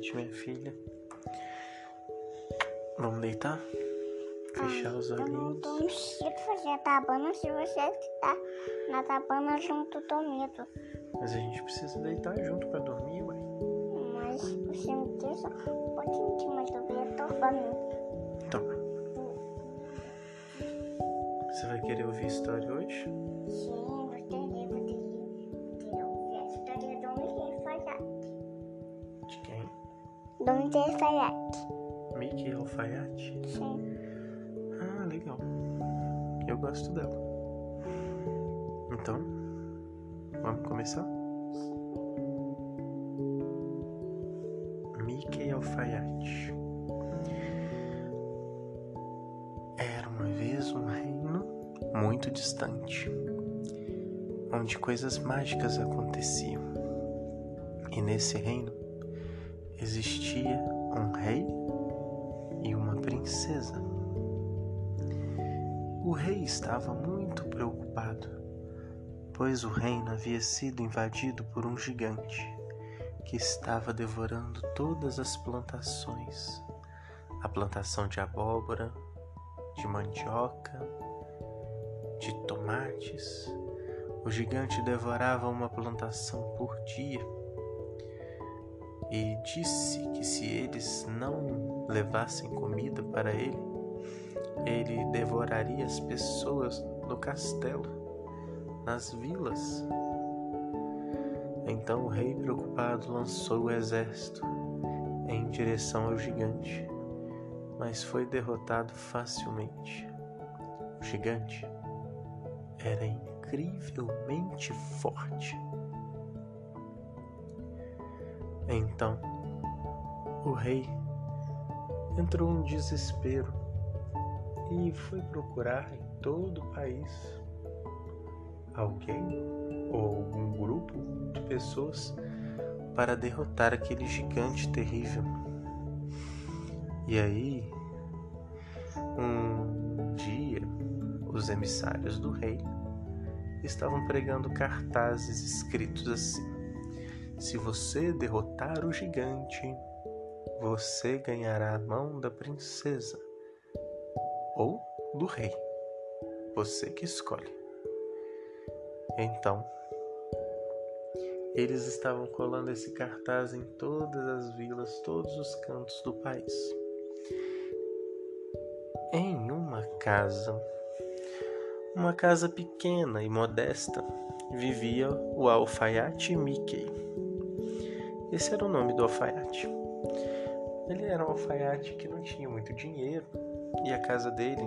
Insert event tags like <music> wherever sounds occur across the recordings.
Noite, minha filha. Vamos deitar? Fechar os Eu não olhinhos. tô fazer a tabana se você está na tabana junto do medo. Mas a gente precisa deitar junto pra dormir, ué. Mas você me deixa um pouquinho de mais do medo pra mim. Então. Você vai querer ouvir história hoje? Sim, Mickey Falhate. Mickey Alfaiate? Sim. Ah, legal. Eu gosto dela. Então, vamos começar? Mickey Alfaiate. Era uma vez um reino muito distante, onde coisas mágicas aconteciam. E nesse reino existia um rei e uma princesa. O rei estava muito preocupado, pois o reino havia sido invadido por um gigante que estava devorando todas as plantações a plantação de abóbora, de mandioca, de tomates. O gigante devorava uma plantação por dia e disse que se eles não levassem comida para ele, ele devoraria as pessoas no castelo, nas vilas. Então o rei, preocupado, lançou o exército em direção ao gigante, mas foi derrotado facilmente. O gigante era incrivelmente forte. Então, o rei entrou em desespero e foi procurar em todo o país alguém ou algum grupo de pessoas para derrotar aquele gigante terrível. E aí, um dia, os emissários do rei estavam pregando cartazes escritos assim: Se você derrotar o gigante, você ganhará a mão da princesa ou do rei. Você que escolhe. Então, eles estavam colando esse cartaz em todas as vilas, todos os cantos do país. Em uma casa, uma casa pequena e modesta, vivia o alfaiate Mickey. Esse era o nome do alfaiate. Ele era um alfaiate que não tinha muito dinheiro e a casa dele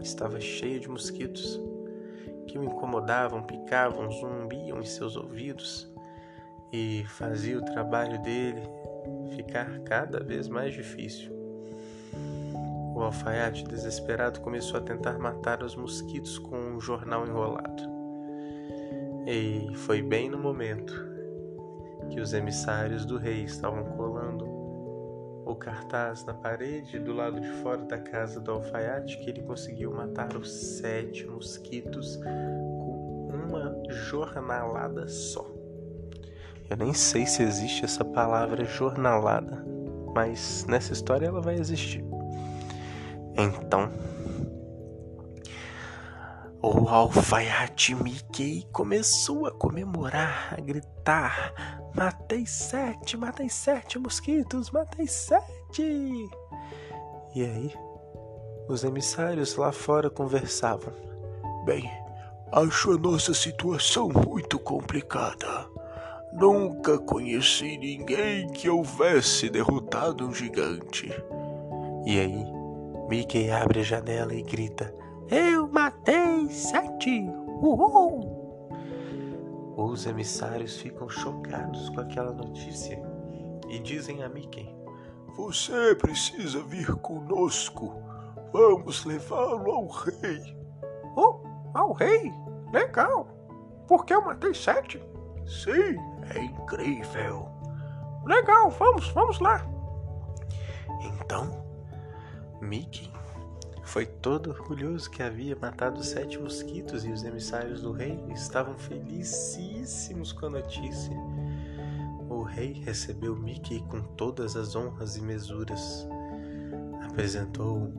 estava cheia de mosquitos que o incomodavam, picavam, zumbiam em seus ouvidos e fazia o trabalho dele ficar cada vez mais difícil. O alfaiate, desesperado, começou a tentar matar os mosquitos com um jornal enrolado. E foi bem no momento que os emissários do rei estavam colando o cartaz na parede do lado de fora da casa do alfaiate que ele conseguiu matar os sete mosquitos com uma jornalada só. Eu nem sei se existe essa palavra jornalada, mas nessa história ela vai existir. Então, o alfaiate Mickey começou a comemorar, a gritar: Matei sete, matei sete mosquitos, matei sete! E aí, os emissários lá fora conversavam: Bem, acho a nossa situação muito complicada. Nunca conheci ninguém que houvesse derrotado um gigante. E aí, Mickey abre a janela e grita: Eu matei sete! Uhul! Os emissários ficam chocados com aquela notícia e dizem a Mickey: Você precisa vir conosco. Vamos levá-lo ao rei. Oh, ao rei? Legal! Porque eu matei sete? Sim, é incrível. Legal, vamos, vamos lá. Então, Mickey foi todo orgulhoso que havia matado sete mosquitos e os emissários do rei estavam felicíssimos com a notícia. O rei recebeu Mickey com todas as honras e mesuras. Apresentou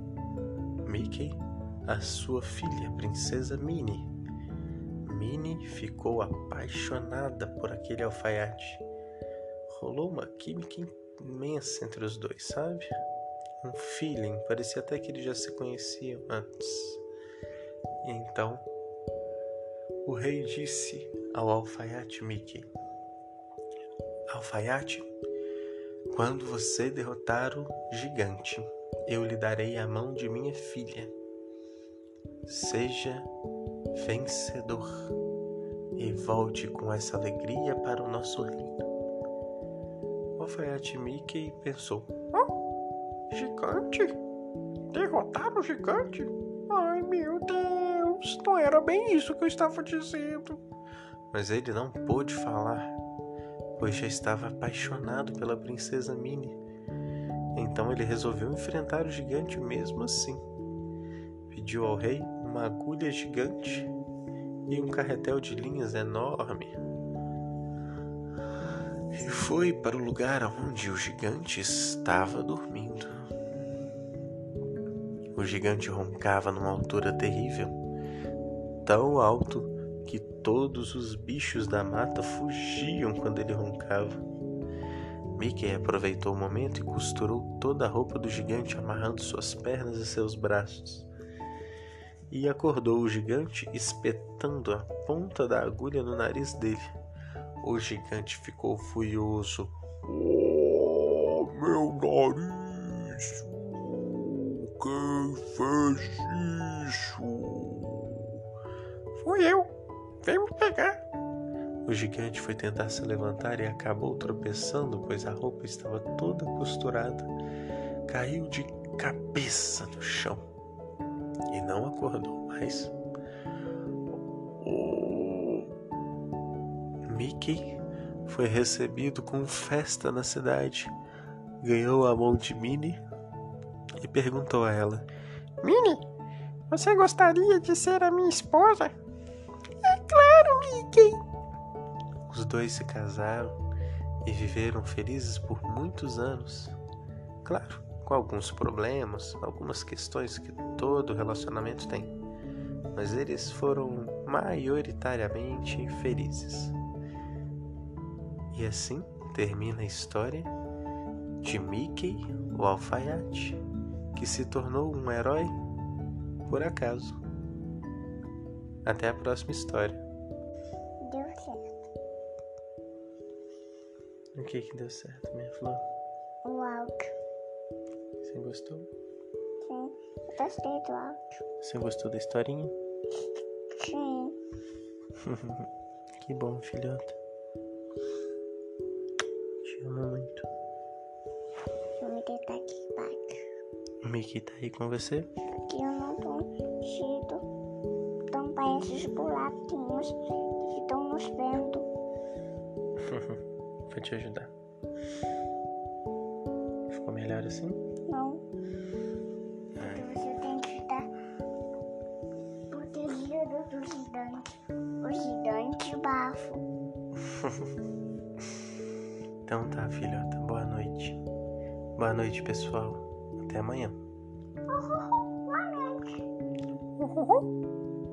Mickey à sua filha, princesa Minnie. Minnie ficou apaixonada por aquele alfaiate. Rolou uma química imensa entre os dois, sabe? Um feeling, parecia até que eles já se conheciam antes. E então, o rei disse ao alfaiate Mickey: Alfaiate, quando você derrotar o gigante, eu lhe darei a mão de minha filha. Seja vencedor e volte com essa alegria para o nosso reino. O alfaiate Mickey pensou: Gigante? Derrotar o gigante? Ai meu Deus, não era bem isso que eu estava dizendo. Mas ele não pôde falar, pois já estava apaixonado pela princesa Minnie. Então ele resolveu enfrentar o gigante mesmo assim. Pediu ao rei uma agulha gigante e um carretel de linhas enorme. E foi para o lugar onde o gigante estava dormindo. O gigante roncava numa altura terrível, tão alto que todos os bichos da mata fugiam quando ele roncava. Mickey aproveitou o momento e costurou toda a roupa do gigante, amarrando suas pernas e seus braços. E acordou o gigante, espetando a ponta da agulha no nariz dele. O gigante ficou furioso. Oh, meu nariz! Quem fez isso? Fui eu. Vem me pegar. O gigante foi tentar se levantar e acabou tropeçando, pois a roupa estava toda costurada. Caiu de cabeça no chão e não acordou mais. O Mickey foi recebido com festa na cidade. Ganhou a mão de Minnie perguntou a ela: Minnie, você gostaria de ser a minha esposa? É claro, Mickey. Os dois se casaram e viveram felizes por muitos anos. Claro, com alguns problemas, algumas questões que todo relacionamento tem, mas eles foram maioritariamente felizes. E assim termina a história de Mickey, o alfaiate, que se tornou um herói por acaso. Até a próxima história. Deu certo. O que que deu certo, minha flor? O áudio. Você gostou? Sim, eu gostei do áudio. Você gostou da historinha? Sim. <laughs> que bom, filhota. Te amo muito. Mickey tá aí com você? Aqui eu não tô enchido. Então parece esses buraquinhos que estão nos vendo. <laughs> Vou te ajudar. Ficou melhor assim? Não. Porque você tem que estar protegido do gigante. O gigante bafo. <laughs> Então tá, filhota. Boa noite. Boa noite, pessoal. Até amanhã. Boa noite.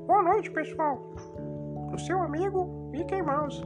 Boa noite, pessoal. O seu amigo Mickey Mouse.